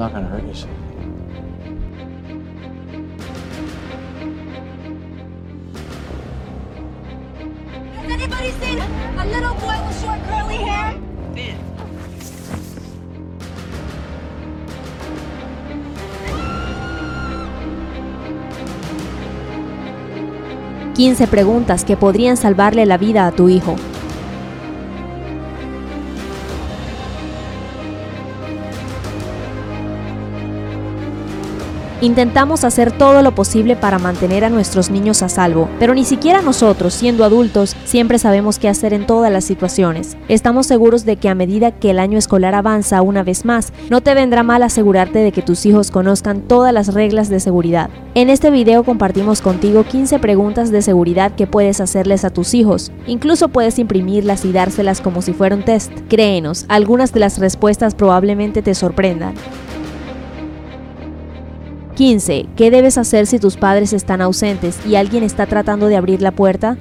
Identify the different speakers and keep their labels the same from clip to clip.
Speaker 1: Not gonna hurt you?
Speaker 2: 15 preguntas que podrían salvarle la vida a tu hijo. Intentamos hacer todo lo posible para mantener a nuestros niños a salvo, pero ni siquiera nosotros, siendo adultos, siempre sabemos qué hacer en todas las situaciones. Estamos seguros de que a medida que el año escolar avanza una vez más, no te vendrá mal asegurarte de que tus hijos conozcan todas las reglas de seguridad. En este video compartimos contigo 15 preguntas de seguridad que puedes hacerles a tus hijos. Incluso puedes imprimirlas y dárselas como si fuera un test. Créenos, algunas de las respuestas probablemente te sorprendan. 15. ¿Qué debes hacer si tus padres están ausentes y alguien está tratando de abrir la puerta?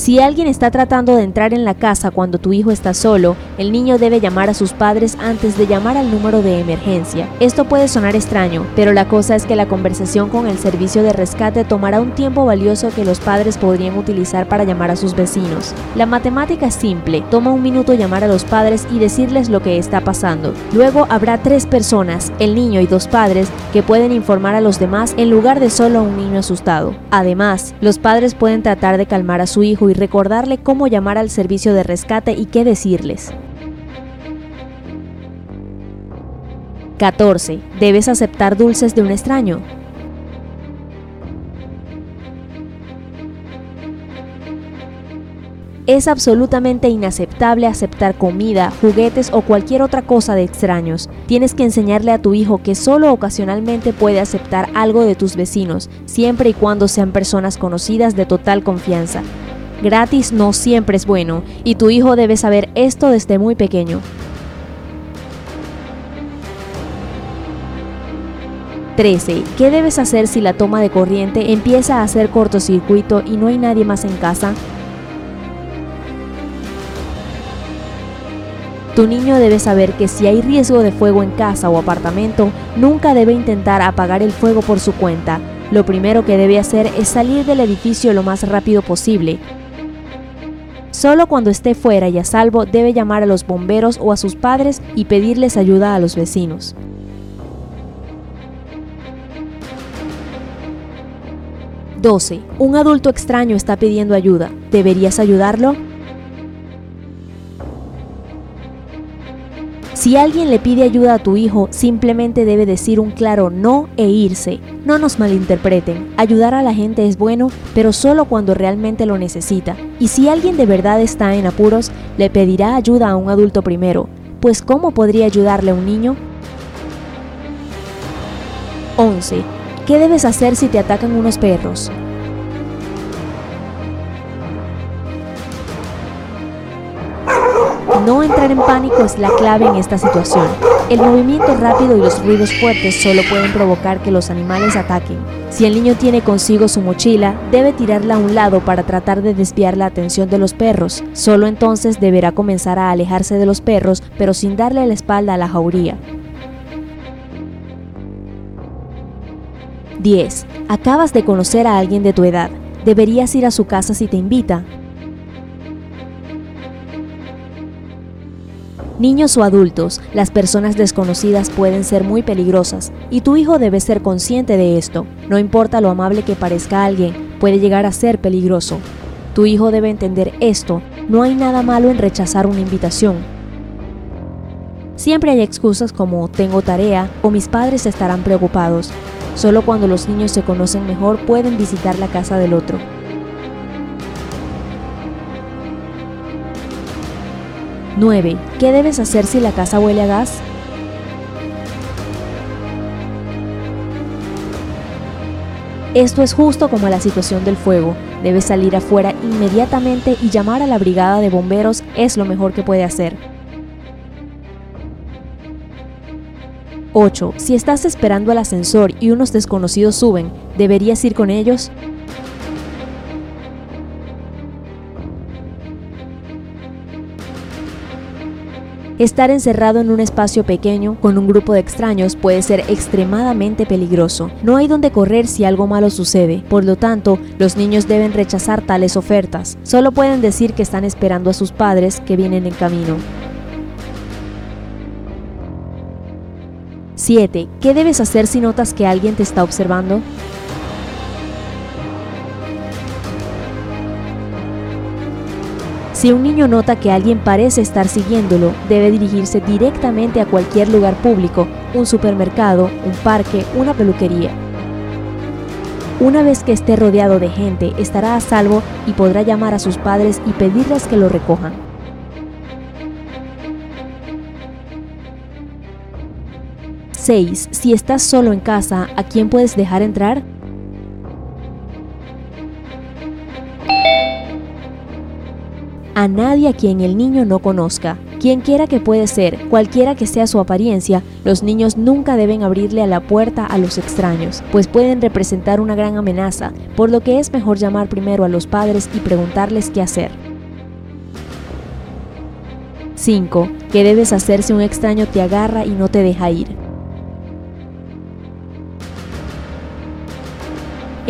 Speaker 2: Si alguien está tratando de entrar en la casa cuando tu hijo está solo, el niño debe llamar a sus padres antes de llamar al número de emergencia. Esto puede sonar extraño, pero la cosa es que la conversación con el servicio de rescate tomará un tiempo valioso que los padres podrían utilizar para llamar a sus vecinos. La matemática es simple, toma un minuto llamar a los padres y decirles lo que está pasando. Luego habrá tres personas, el niño y dos padres, que pueden informar a los demás en lugar de solo a un niño asustado. Además, los padres pueden tratar de calmar a su hijo y recordarle cómo llamar al servicio de rescate y qué decirles. 14. ¿Debes aceptar dulces de un extraño? Es absolutamente inaceptable aceptar comida, juguetes o cualquier otra cosa de extraños. Tienes que enseñarle a tu hijo que solo ocasionalmente puede aceptar algo de tus vecinos, siempre y cuando sean personas conocidas de total confianza. Gratis no siempre es bueno, y tu hijo debe saber esto desde muy pequeño. 13. ¿Qué debes hacer si la toma de corriente empieza a hacer cortocircuito y no hay nadie más en casa? Tu niño debe saber que si hay riesgo de fuego en casa o apartamento, nunca debe intentar apagar el fuego por su cuenta. Lo primero que debe hacer es salir del edificio lo más rápido posible. Solo cuando esté fuera y a salvo debe llamar a los bomberos o a sus padres y pedirles ayuda a los vecinos. (12) Un adulto extraño está pidiendo ayuda. ¿Deberías ayudarlo? Si alguien le pide ayuda a tu hijo, simplemente debe decir un claro no e irse. No nos malinterpreten, ayudar a la gente es bueno, pero solo cuando realmente lo necesita. Y si alguien de verdad está en apuros, le pedirá ayuda a un adulto primero, pues ¿cómo podría ayudarle a un niño? 11. ¿Qué debes hacer si te atacan unos perros? No entrar en pánico es la clave en esta situación. El movimiento rápido y los ruidos fuertes solo pueden provocar que los animales ataquen. Si el niño tiene consigo su mochila, debe tirarla a un lado para tratar de desviar la atención de los perros. Solo entonces deberá comenzar a alejarse de los perros, pero sin darle la espalda a la jauría. 10. Acabas de conocer a alguien de tu edad. ¿Deberías ir a su casa si te invita? Niños o adultos, las personas desconocidas pueden ser muy peligrosas y tu hijo debe ser consciente de esto. No importa lo amable que parezca alguien, puede llegar a ser peligroso. Tu hijo debe entender esto. No hay nada malo en rechazar una invitación. Siempre hay excusas como tengo tarea o mis padres estarán preocupados. Solo cuando los niños se conocen mejor pueden visitar la casa del otro. 9. ¿Qué debes hacer si la casa huele a gas? Esto es justo como la situación del fuego. Debes salir afuera inmediatamente y llamar a la brigada de bomberos es lo mejor que puede hacer. 8. Si estás esperando el ascensor y unos desconocidos suben, ¿deberías ir con ellos? Estar encerrado en un espacio pequeño con un grupo de extraños puede ser extremadamente peligroso. No hay donde correr si algo malo sucede, por lo tanto, los niños deben rechazar tales ofertas. Solo pueden decir que están esperando a sus padres que vienen en camino. 7. ¿Qué debes hacer si notas que alguien te está observando? Si un niño nota que alguien parece estar siguiéndolo, debe dirigirse directamente a cualquier lugar público, un supermercado, un parque, una peluquería. Una vez que esté rodeado de gente, estará a salvo y podrá llamar a sus padres y pedirles que lo recojan. 6. Si estás solo en casa, ¿a quién puedes dejar entrar? A nadie a quien el niño no conozca. Quien quiera que puede ser, cualquiera que sea su apariencia, los niños nunca deben abrirle a la puerta a los extraños, pues pueden representar una gran amenaza, por lo que es mejor llamar primero a los padres y preguntarles qué hacer. 5. ¿Qué debes hacer si un extraño te agarra y no te deja ir?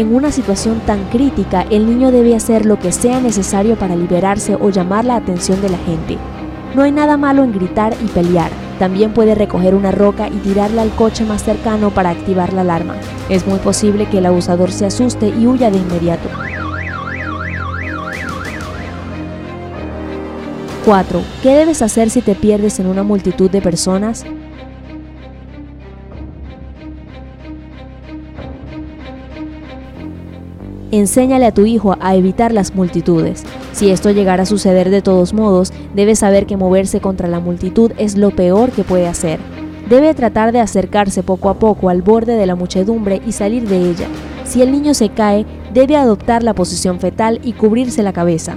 Speaker 2: En una situación tan crítica, el niño debe hacer lo que sea necesario para liberarse o llamar la atención de la gente. No hay nada malo en gritar y pelear. También puede recoger una roca y tirarla al coche más cercano para activar la alarma. Es muy posible que el abusador se asuste y huya de inmediato. 4. ¿Qué debes hacer si te pierdes en una multitud de personas? Enséñale a tu hijo a evitar las multitudes. Si esto llegara a suceder de todos modos, debe saber que moverse contra la multitud es lo peor que puede hacer. Debe tratar de acercarse poco a poco al borde de la muchedumbre y salir de ella. Si el niño se cae, debe adoptar la posición fetal y cubrirse la cabeza.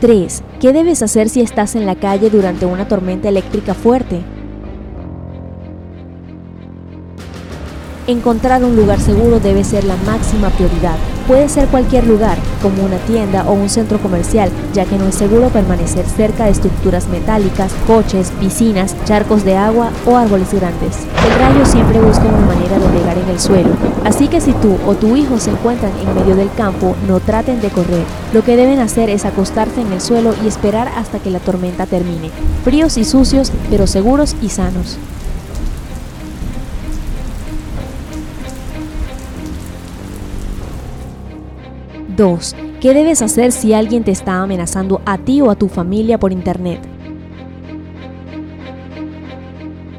Speaker 2: 3. ¿Qué debes hacer si estás en la calle durante una tormenta eléctrica fuerte? Encontrar un lugar seguro debe ser la máxima prioridad. Puede ser cualquier lugar, como una tienda o un centro comercial, ya que no es seguro permanecer cerca de estructuras metálicas, coches, piscinas, charcos de agua o árboles grandes. El rayo siempre busca una manera de pegar en el suelo, así que si tú o tu hijo se encuentran en medio del campo, no traten de correr. Lo que deben hacer es acostarse en el suelo y esperar hasta que la tormenta termine. Fríos y sucios, pero seguros y sanos. 2. ¿Qué debes hacer si alguien te está amenazando a ti o a tu familia por Internet?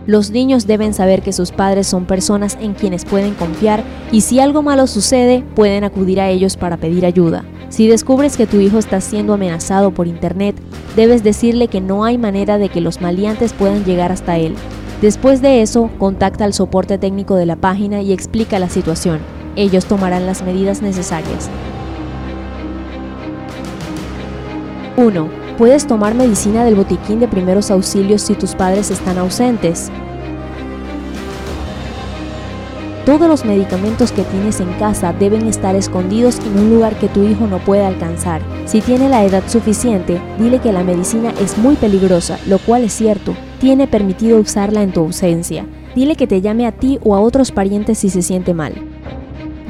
Speaker 2: Los niños deben saber que sus padres son personas en quienes pueden confiar y si algo malo sucede pueden acudir a ellos para pedir ayuda. Si descubres que tu hijo está siendo amenazado por Internet, debes decirle que no hay manera de que los maleantes puedan llegar hasta él. Después de eso, contacta al soporte técnico de la página y explica la situación. Ellos tomarán las medidas necesarias. 1. Puedes tomar medicina del botiquín de primeros auxilios si tus padres están ausentes. Todos los medicamentos que tienes en casa deben estar escondidos en un lugar que tu hijo no pueda alcanzar. Si tiene la edad suficiente, dile que la medicina es muy peligrosa, lo cual es cierto. Tiene permitido usarla en tu ausencia. Dile que te llame a ti o a otros parientes si se siente mal.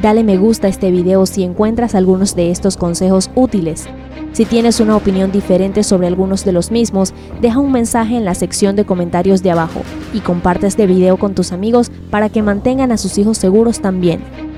Speaker 2: Dale me gusta a este video si encuentras algunos de estos consejos útiles. Si tienes una opinión diferente sobre algunos de los mismos, deja un mensaje en la sección de comentarios de abajo y comparte este video con tus amigos para que mantengan a sus hijos seguros también.